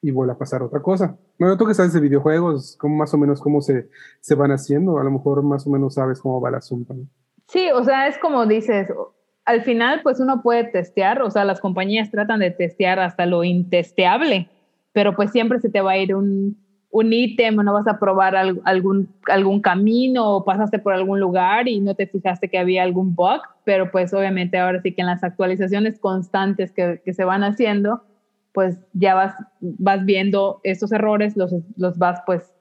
y vuelve a pasar otra cosa. Bueno, tú que sabes de videojuegos, ¿cómo más o menos cómo se, se van haciendo, a lo mejor más o menos sabes cómo va el asunto. Sí, o sea, es como dices, al final pues uno puede testear, o sea, las compañías tratan de testear hasta lo intesteable, pero pues siempre se te va a ir un, un ítem no vas a probar algún, algún camino o pasaste por algún lugar y no te fijaste que había algún bug, pero pues obviamente ahora sí que en las actualizaciones constantes que, que se van haciendo, pues ya vas, vas viendo estos errores, los, los vas pues,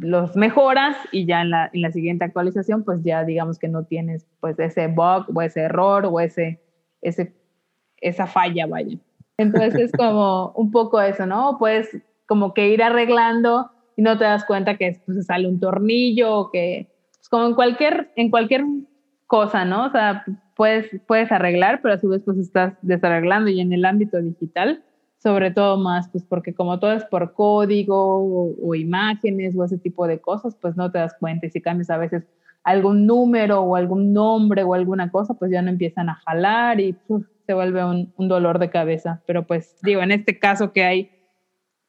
los mejoras y ya en la, en la siguiente actualización pues ya digamos que no tienes pues ese bug o ese error o ese, ese, esa falla, vaya. Entonces es como un poco eso, ¿no? Puedes como que ir arreglando y no te das cuenta que pues, sale un tornillo o que, pues, como en cualquier, en cualquier cosa, ¿no? O sea, puedes, puedes arreglar, pero a su vez pues estás desarreglando y en el ámbito digital sobre todo más, pues porque como todo es por código o, imágenes o ese tipo de cosas, pues no te das cuenta y si cambias a veces algún número o algún nombre o alguna cosa, pues ya no empiezan a jalar y se vuelve un, dolor de cabeza. Pero pues digo, en este caso que hay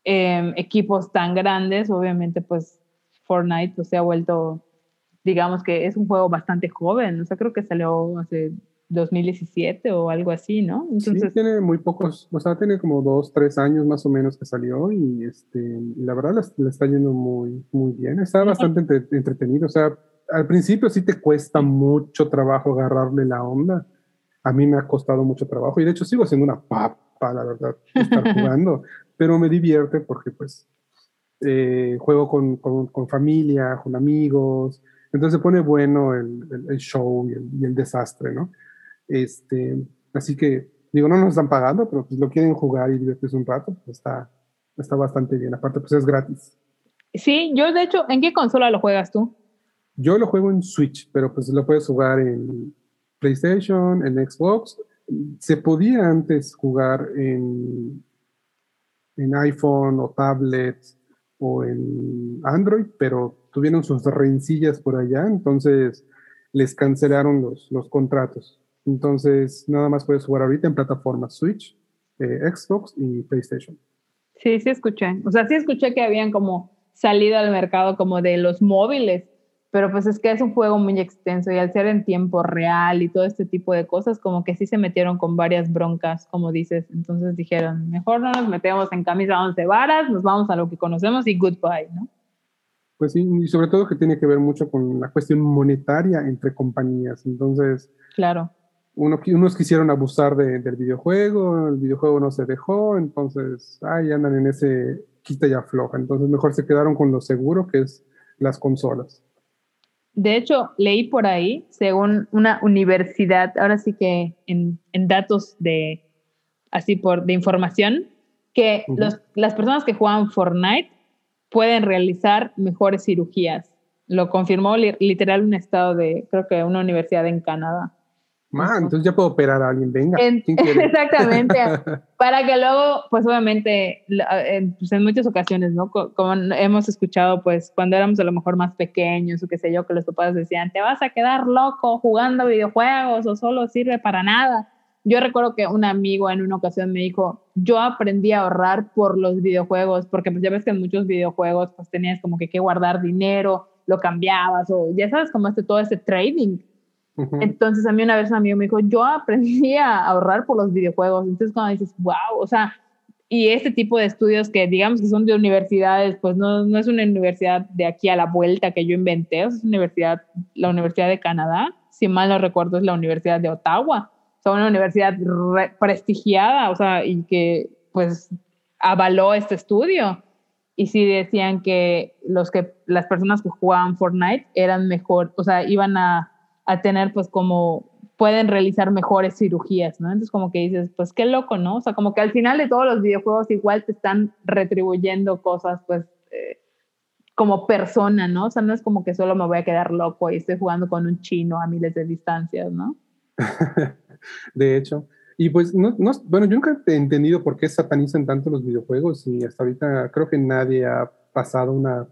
em, equipos tan grandes, obviamente pues Fortnite pues, se ha vuelto, digamos que es un juego bastante joven, o sea, creo que salió hace 2017 o algo así, ¿no? Entonces, sí, tiene muy pocos, o sea, tiene como dos, tres años más o menos que salió y este, la verdad le, está yendo muy, muy bien, está bastante entretenido, o sea, al principio sí te cuesta mucho trabajo agarrarle la onda, a mí me ha costado mucho trabajo y de hecho sigo siendo una papa, la verdad, estar jugando, pero me divierte porque pues eh, juego con, con, con, familia, con amigos, entonces se pone bueno el, el, show y el, y el desastre, ¿no? Este, así que, digo, no nos están pagando, pero pues lo quieren jugar y divertirse un rato, pues está, está bastante bien. Aparte, pues es gratis. Sí, yo de hecho, ¿en qué consola lo juegas tú? Yo lo juego en Switch, pero pues lo puedes jugar en PlayStation, en Xbox. Se podía antes jugar en, en iPhone o tablet o en Android, pero tuvieron sus rencillas por allá, entonces les cancelaron los, los contratos. Entonces, nada más puedes jugar ahorita en plataformas Switch, eh, Xbox y PlayStation. Sí, sí escuché. O sea, sí escuché que habían como salido al mercado como de los móviles, pero pues es que es un juego muy extenso y al ser en tiempo real y todo este tipo de cosas, como que sí se metieron con varias broncas, como dices. Entonces dijeron, mejor no nos metemos en camisa once varas, nos vamos a lo que conocemos y goodbye, ¿no? Pues sí, y sobre todo que tiene que ver mucho con la cuestión monetaria entre compañías. Entonces, claro unos quisieron abusar del videojuego, el videojuego no se dejó, entonces, ahí andan en ese quita y afloja. Entonces, mejor se quedaron con lo seguro, que es las consolas. De hecho, leí por ahí, según una universidad, ahora sí que en, datos de, así por, de información, que las personas que juegan Fortnite pueden realizar mejores cirugías. Lo confirmó literal un estado de, creo que una universidad en Canadá. Man, entonces ya puedo operar a alguien, venga. exactamente. para que luego, pues obviamente, en, pues en muchas ocasiones, ¿no? Como hemos escuchado, pues cuando éramos a lo mejor más pequeños o qué sé yo, que los papás decían, te vas a quedar loco jugando videojuegos o solo sirve para nada. Yo recuerdo que un amigo en una ocasión me dijo, yo aprendí a ahorrar por los videojuegos, porque pues ya ves que en muchos videojuegos pues tenías como que que guardar dinero, lo cambiabas o ya sabes como este todo ese trading. Entonces a mí una vez un amigo me dijo, yo aprendí a ahorrar por los videojuegos. Entonces cuando dices, wow, o sea, y este tipo de estudios que digamos que son de universidades, pues no, no es una universidad de aquí a la vuelta que yo inventé, es universidad, la Universidad de Canadá, si mal no recuerdo es la Universidad de Ottawa, o sea, una universidad prestigiada, o sea, y que pues avaló este estudio. Y sí decían que, los que las personas que jugaban Fortnite eran mejor, o sea, iban a a tener pues como pueden realizar mejores cirugías, ¿no? Entonces como que dices, pues qué loco, ¿no? O sea, como que al final de todos los videojuegos igual te están retribuyendo cosas pues eh, como persona, ¿no? O sea, no es como que solo me voy a quedar loco y estoy jugando con un chino a miles de distancias, ¿no? de hecho. Y pues, no, no, bueno, yo nunca he entendido por qué satanizan tanto los videojuegos y hasta ahorita creo que nadie ha pasado una,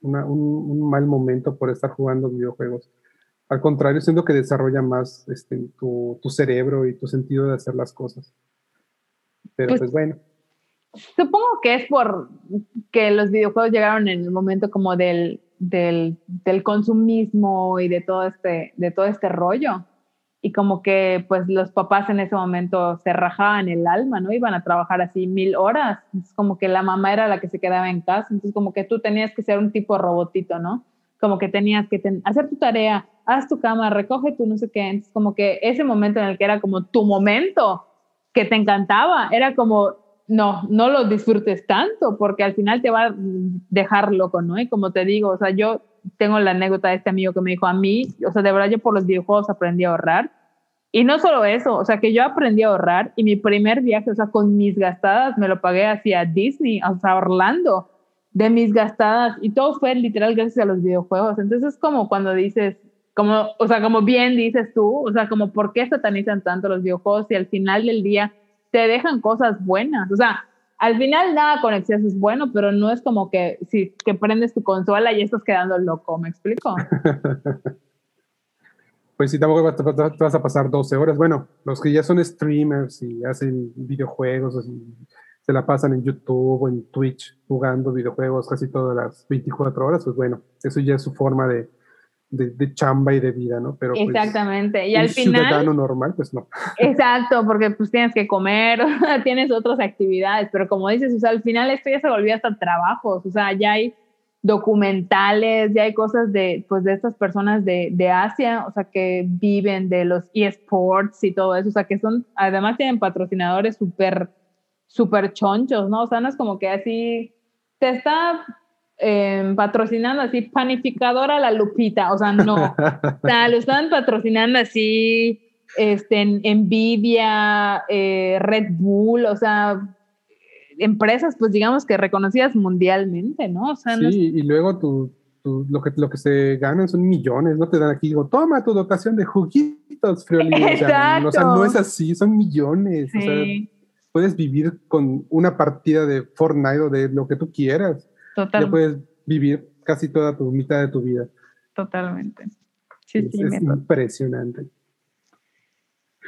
una un, un mal momento por estar jugando videojuegos. Al contrario, siento que desarrolla más este, tu, tu, cerebro y tu sentido de hacer las cosas. Pero pues, pues, bueno. Supongo que es por que los videojuegos llegaron en el momento como del, del, del, consumismo y de todo, este, de todo este rollo. Y como que pues los papás en ese momento se rajaban el alma, ¿no? Iban a trabajar así mil horas. Es como que la mamá era la que se quedaba en casa. Entonces como que tú tenías que ser un tipo robotito, ¿no? Como que tenías que hacer tu tarea, haz tu cama, recoge tu no sé qué. Entonces, como que ese momento en el que era como tu momento, que te encantaba, era como, no, no lo disfrutes tanto, porque al final te va a dejar loco, ¿no? Y como te digo, o sea, yo tengo la anécdota de este amigo que me dijo a mí, o sea, de verdad yo por los videojuegos aprendí a ahorrar. Y no solo eso, o sea, que yo aprendí a ahorrar y mi primer viaje, o sea, con mis gastadas, me lo pagué hacia Disney, o sea, Orlando, de mis gastadas, y todo fue literal gracias a los videojuegos. Entonces es como cuando dices, como, o sea, como bien dices tú, o sea, como por qué satanizan tanto los videojuegos y al final del día te dejan cosas buenas. O sea, al final nada con exceso es bueno, pero no es como que si que prendes tu consola y estás quedando loco, ¿me explico? pues sí, tampoco vas a pasar 12 horas. Bueno, los que ya son streamers y hacen videojuegos, así, se la pasan en YouTube o en Twitch jugando videojuegos casi todas las 24 horas, pues bueno, eso ya es su forma de, de, chamba y de vida, ¿no? Pero pues, Exactamente. y al final. ciudadano normal, pues no. Exacto, porque pues tienes que comer, tienes otras actividades, pero como dices, o sea, al final esto ya se volvió hasta trabajos, o sea, ya hay documentales, ya hay cosas de, pues, de estas personas de, de Asia, o sea, que viven de los eSports y todo eso, o sea, que son, además tienen patrocinadores súper, súper chonchos, ¿no? O sea, no es como que así te está eh, patrocinando así panificadora la Lupita, o sea, no, o sea, lo están patrocinando así, este, Nvidia, eh, Red Bull, o sea, empresas, pues digamos que reconocidas mundialmente, ¿no? O sea, sí, y luego tu, lo, que, lo que se ganan son millones, no te dan aquí, digo, toma tu dotación de juguitos, Friolín. O sea, o sea, no es así, son millones. O sea, puedes vivir con una partida de Fortnite o de lo que tú quieras. Total. Ya puedes vivir casi toda tu mitad de tu vida. Totalmente. Sí, es, sí, es impresionante.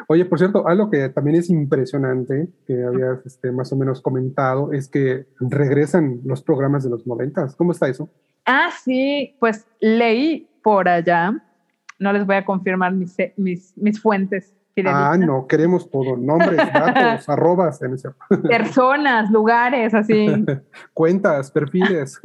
Oye, por cierto, algo que también es impresionante, que habías este, más o menos comentado, es que regresan los programas de los noventas. ¿Cómo está eso? Ah, sí, pues leí por allá, no les voy a confirmar mis, mis, mis fuentes Ah, no, queremos todo, nombres, datos, arrobas, en ese... personas, lugares, así. Cuentas, perfiles.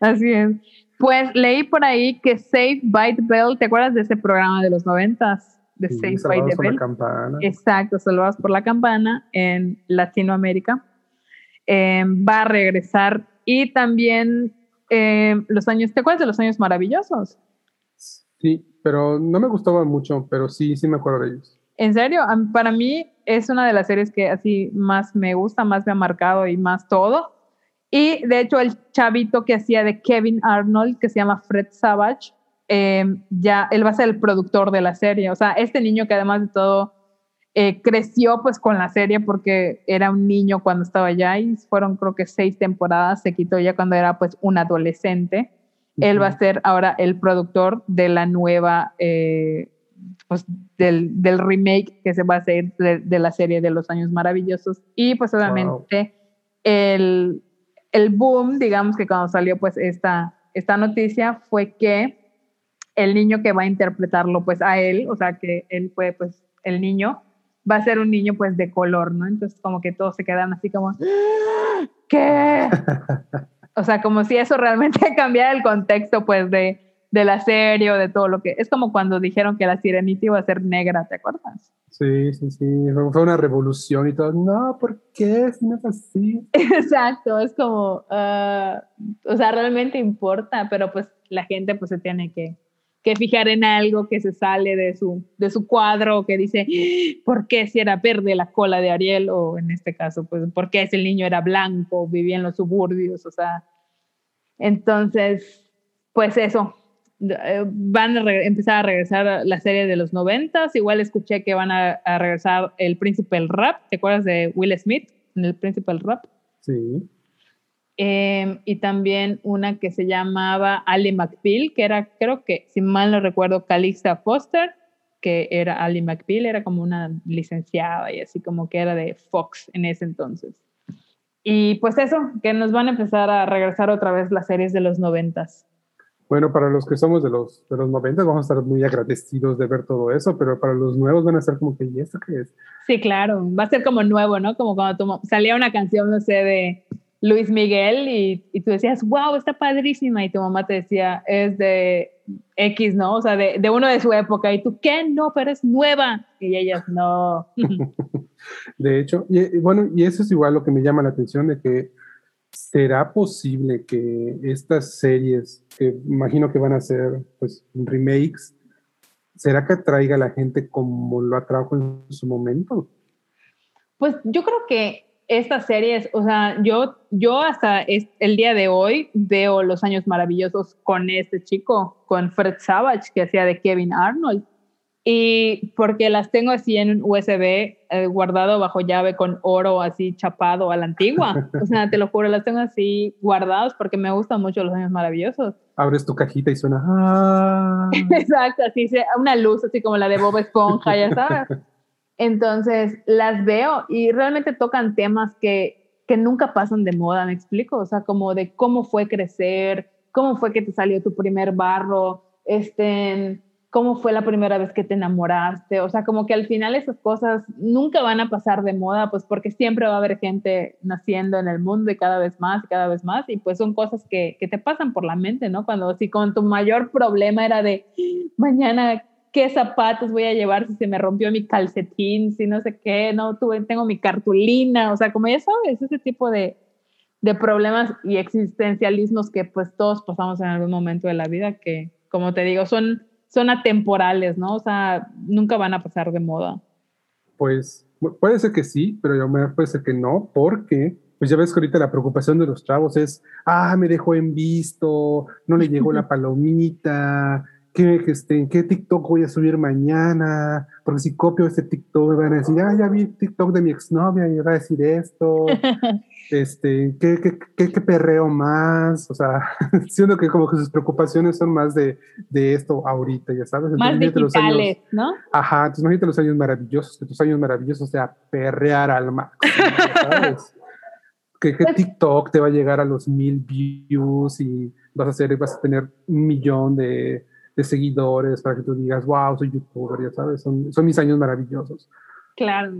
así es. Pues leí por ahí que Save by the Bell, ¿te acuerdas de ese programa de los noventas? De Save by the Bell. La campana. Exacto, salvados por la campana en Latinoamérica. Em, va a regresar y también em, los años, ¿te acuerdas de los años maravillosos? Sí, pero no me gustaban mucho, pero sí, sí me acuerdo de ellos. En serio, para mí es una de las series que así más me gusta, más me ha marcado y más todo. Y de hecho el chavito que hacía de Kevin Arnold, que se llama Fred Savage, eh, ya él va a ser el productor de la serie. O sea, este niño que además de todo eh, creció pues con la serie porque era un niño cuando estaba allá y fueron creo que seis temporadas, se quitó ya cuando era pues un adolescente. Él va a ser ahora el productor de la nueva eh, pues, del, del, remake que se va a hacer de, la serie de los años maravillosos. Y pues obviamente el, el, boom, digamos que cuando salió pues esta, esta noticia fue que el niño que va a interpretarlo pues a él, o sea que él fue pues el niño, va a ser un niño pues de color, ¿no? Entonces como que todos se quedan así como, ¿qué? o sea, como si eso realmente cambiara el contexto pues de de la serie o de todo lo que... Es como cuando dijeron que la sirenita iba a ser negra, ¿te acuerdas? Sí, sí, sí, fue una revolución y todo. No, ¿por qué? Si no es así. Exacto, es como, ah, o sea, realmente importa, pero pues la gente pues se tiene que, que fijar en algo que se sale de su, de su cuadro, que dice, ¿por qué si era verde la cola de Ariel? O en este caso, pues, ¿por qué si el niño era blanco, vivía en los suburbios? O sea, entonces, pues eso, van a empezar a regresar la serie de los noventas. Igual escuché que van a, regresar el Príncipe del Rap. ¿Te acuerdas de Will Smith en el Príncipe del Rap? Sí. Em, y también una que se llamaba Ali McBeal, que era, creo que, si mal no recuerdo, Calista Foster, que era Ali McBeal, era como una licenciada y así como que era de Fox en ese entonces. Y pues eso, que nos van a empezar a regresar otra vez las series de los noventas. Bueno, para los que somos de los, de los 90 vamos a estar muy agradecidos de ver todo eso, pero para los nuevos van a ser como que, ¿y esto qué es? Sí, claro, va a ser como nuevo, ¿no? Como cuando salía una canción, no sé, de Luis Miguel y, y, tú decías, wow, está padrísima, y tu mamá te decía, es de X, ¿no? O sea, de, de uno de su época, y tú, ¿qué? No, pero es nueva. Y ellas, no. de hecho, y, bueno, y eso es igual lo que me llama la atención, de que ¿será posible que estas series, que imagino que van a ser pues remakes, ¿será que atraiga a la gente como lo atrajo en su momento? Pues yo creo que estas series, o sea, yo, yo hasta el día de hoy veo Los Años Maravillosos con este chico, con Fred Savage, que hacía de Kevin Arnold. Y porque las tengo así en un USB eh, guardado bajo llave con oro así chapado a la antigua. O sea, te lo juro, las tengo así guardadas porque me gustan mucho los años maravillosos. Abres tu cajita y suena. ¡Ah! Exacto, así una luz así como la de Bob Esponja, ya sabes. Entonces las veo y realmente tocan temas que, que nunca pasan de moda, me explico. O sea, como de cómo fue crecer, cómo fue que te salió tu primer barro, este cómo fue la primera vez que te enamoraste, o sea, como que al final esas cosas nunca van a pasar de moda, pues porque siempre va a haber gente naciendo en el mundo y cada vez más y cada vez más, y pues son cosas que, que te pasan por la mente, ¿no? Cuando si con tu mayor problema era de mañana qué zapatos voy a llevar si se me rompió mi calcetín, si no sé qué, no tuve, tengo mi cartulina, o sea, como ya sabes, ese tipo de, de problemas y existencialismos que pues todos pasamos en algún momento de la vida que, como te digo, son son atemporales, ¿no? O sea, nunca van a pasar de moda. Pues puede ser que sí, pero yo me puede ser que no, porque pues ya ves que ahorita la preocupación de los chavos es, ah, me dejó en visto, no le llegó la palomita, ¿qué, este, ¿qué TikTok voy a subir mañana? Porque si copio ese TikTok me van a decir, ah, ya vi TikTok de mi exnovia y me va a decir esto. este, ¿qué, qué, qué, perreo más? O sea, siendo que como que sus preocupaciones son más de, de esto ahorita, ya sabes. más digitales, ¿no? Ajá, entonces imagínate los años maravillosos, que tus años maravillosos sea perrear al máximo, ¿sabes? que, pues TikTok te va a llegar a los mil views y vas a hacer, vas a tener un millón de, de seguidores para que tú digas, wow, soy youtuber, ya sabes, son, son mis años maravillosos. Claro.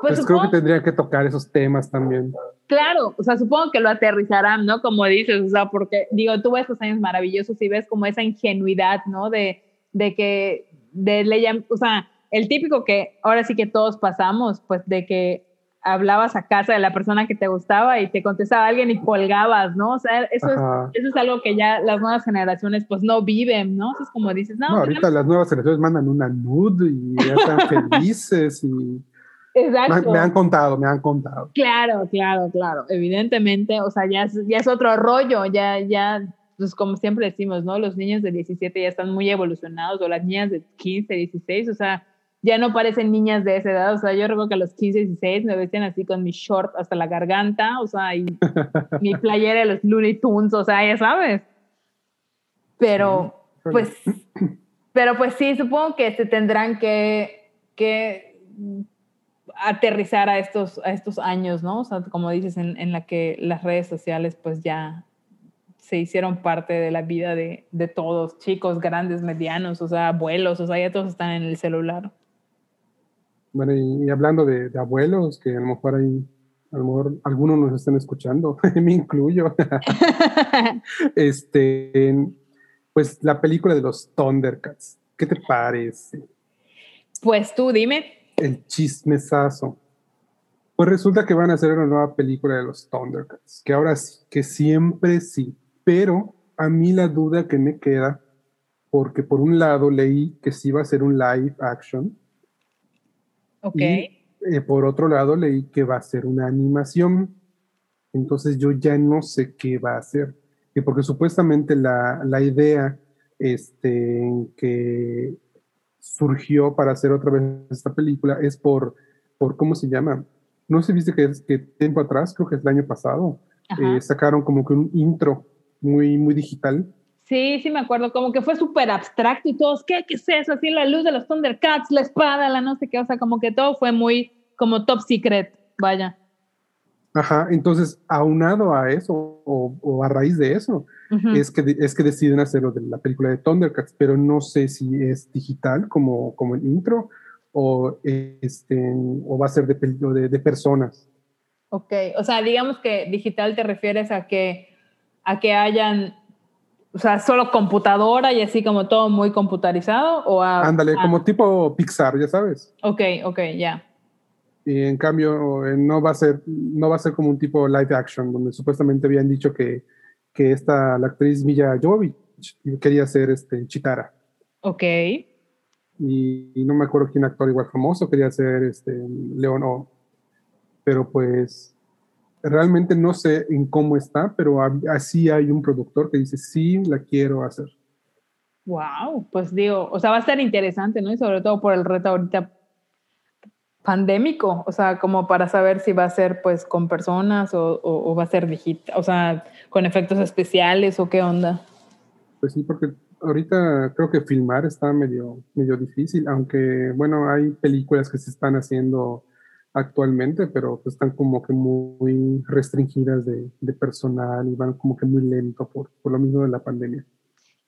Pues, pues creo que tendría que tocar esos temas también. Claro, o sea, supongo que lo aterrizarán, ¿no? Como dices, o sea, porque digo, tú ves esos años maravillosos y ves como esa ingenuidad, ¿no? De, de que, de le o sea, el típico que ahora sí que todos pasamos, pues de que hablabas a casa de la persona que te gustaba y te contestaba alguien y colgabas, ¿no? O sea, eso, es, eso es algo que ya las nuevas generaciones pues no viven, ¿no? Eso es como dices, no. no ahorita las nuevas generaciones mandan una nude y ya están felices y Exacto. Me han contado, me han contado. Claro, claro, claro. Evidentemente, o sea, ya es, ya es otro rollo, ya, ya, pues como siempre decimos, ¿no? Los niños de 17 ya están muy evolucionados, o las niñas de 15, 16, o sea, ya no parecen niñas de esa edad, o sea, yo recuerdo que a los 15, 16 me vestían así con mi short hasta la garganta, o sea, y mi playera de los Looney Tunes, o sea, ya sabes. Pero, pues, pero pues sí, supongo que se tendrán que, que aterrizar a estos, a estos años, ¿no? O sea, como dices, en, en la que las redes sociales pues ya se hicieron parte de la vida de, de, todos, chicos, grandes, medianos, o sea, abuelos, o sea, ya todos están en el celular. Bueno, y, hablando de, de, abuelos, que a lo mejor hay, a lo mejor algunos nos están escuchando, me incluyo. este, pues la película de los Thundercats, ¿qué te parece? Pues tú dime el chismesazo. Pues resulta que van a hacer una nueva película de los Thundercats, que ahora sí, que siempre sí, pero a mí la duda que me queda, porque por un lado leí que sí va a ser un live action. Ok. Y eh, por otro lado leí que va a ser una animación. Entonces yo ya no sé qué va a ser. Y porque supuestamente la, la idea este, que surgió para hacer otra vez esta película es por, por ¿cómo se llama? No sé, viste que, es, que tiempo atrás, creo que es el año pasado, eh, sacaron como que un intro muy, muy digital. Sí, sí me acuerdo, como que fue súper abstracto y todos, ¿qué, ¿qué es eso? Así la luz de los Thundercats, la espada, la no sé qué, o sea, como que todo fue muy como top secret, vaya. Ajá, entonces, aunado a eso, o, a raíz de eso, es, que, es que deciden hacerlo de la película de Thundercats, pero no sé si es digital como, como el intro o, este, o va a ser de, de, de personas. Ok, o sea, digamos que digital te refieres a que, a que hayan, o sea, solo computadora y así como todo muy computarizado o a... Ándale, como tipo Pixar, ya sabes. Ok, ok, ya. Y en cambio eh, no va a ser, no va a ser como un tipo live action, donde supuestamente habían dicho que, que esta, la actriz Milla Jovovich quería ser este, Chitara. Ok. Y, no me acuerdo quién actor igual famoso quería ser este, León O. Pero pues realmente no sé en cómo está, pero así hay un productor que dice, sí, la quiero hacer. Wow, pues digo, o sea, va a estar interesante, ¿no? Y sobre todo por el reto ahorita pandémico, o sea, como para saber si va a ser pues con personas o, o va a ser digital, o sea, con efectos especiales o qué onda. Pues sí, porque ahorita creo que filmar está medio, medio difícil, aunque bueno, hay películas que se están haciendo actualmente, pero pues están como que muy restringidas de, de personal y van como que muy lento por, por lo mismo de la pandemia.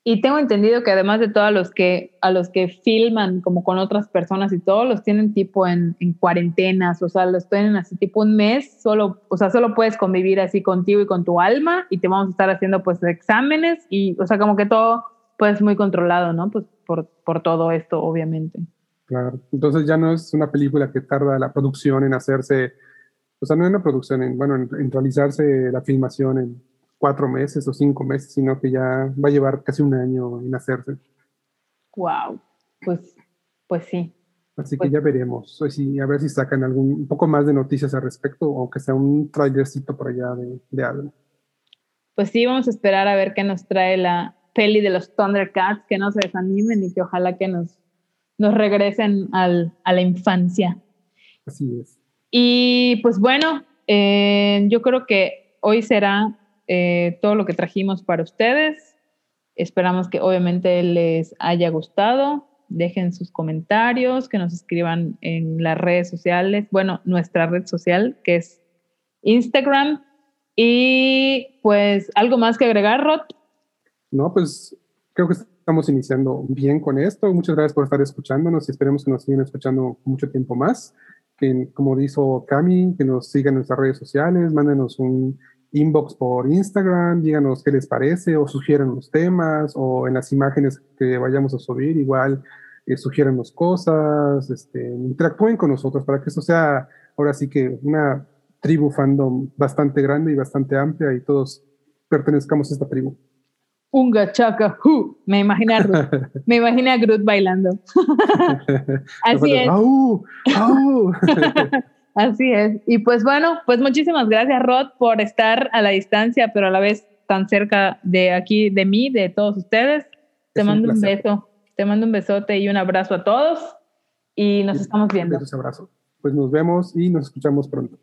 Y tengo entendido que además de todos los que, a los que filman como con otras personas y todos los tienen tipo en, en, cuarentenas, o sea, los tienen así tipo un mes, solo, o sea, solo puedes convivir así contigo y con tu alma y te vamos a estar haciendo pues exámenes y, o sea, como que todo pues muy controlado, ¿no? Pues por, por todo esto, obviamente. Claro, entonces ya no es una película que tarda la producción en hacerse, o sea, no es una producción, en, bueno, en, en realizarse la filmación en cuatro meses o cinco meses, sino que ya va a llevar casi un año en hacerse. Wow, pues, pues sí. Así pues que ya veremos, a ver si sacan algún un poco más de noticias al respecto, o que sea un trailercito por allá de, de algo. Pues sí, vamos a esperar a ver qué nos trae la peli de los Thundercats, que no se desanimen y que ojalá que nos, nos regresen al, a la infancia. Así es. Y pues bueno, eh, yo creo que hoy será eh, todo lo que trajimos para ustedes. Esperamos que obviamente les haya gustado. Dejen sus comentarios, que nos escriban en las redes sociales. Bueno, nuestra red social que es Instagram. Y pues, ¿algo más que agregar, Rod? No, pues creo que estamos iniciando bien con esto. Muchas gracias por estar escuchándonos y esperemos que nos sigan escuchando mucho tiempo más. Que, como dijo Cami, que nos sigan en nuestras redes sociales, mándenos un inbox por Instagram, díganos qué les parece o sugieran los temas o en las imágenes que vayamos a subir, igual eh, sugiéranos cosas, este, interactúen con nosotros para que esto sea ahora sí que una tribu fandom bastante grande y bastante amplia y todos pertenezcamos a esta tribu. Unga chaca, hu. Me imagino a Groot. Me imagino a Groot bailando. Así es. ¡Au! ¡Au! Así es. Y pues bueno, pues muchísimas gracias, Rod, por estar a la distancia, pero a la vez tan cerca de aquí, de mí, de todos ustedes. Te es mando un, un, beso. Te mando un besote y un abrazo a todos. Y nos estamos viendo. Un abrazo. Pues nos vemos y nos escuchamos pronto.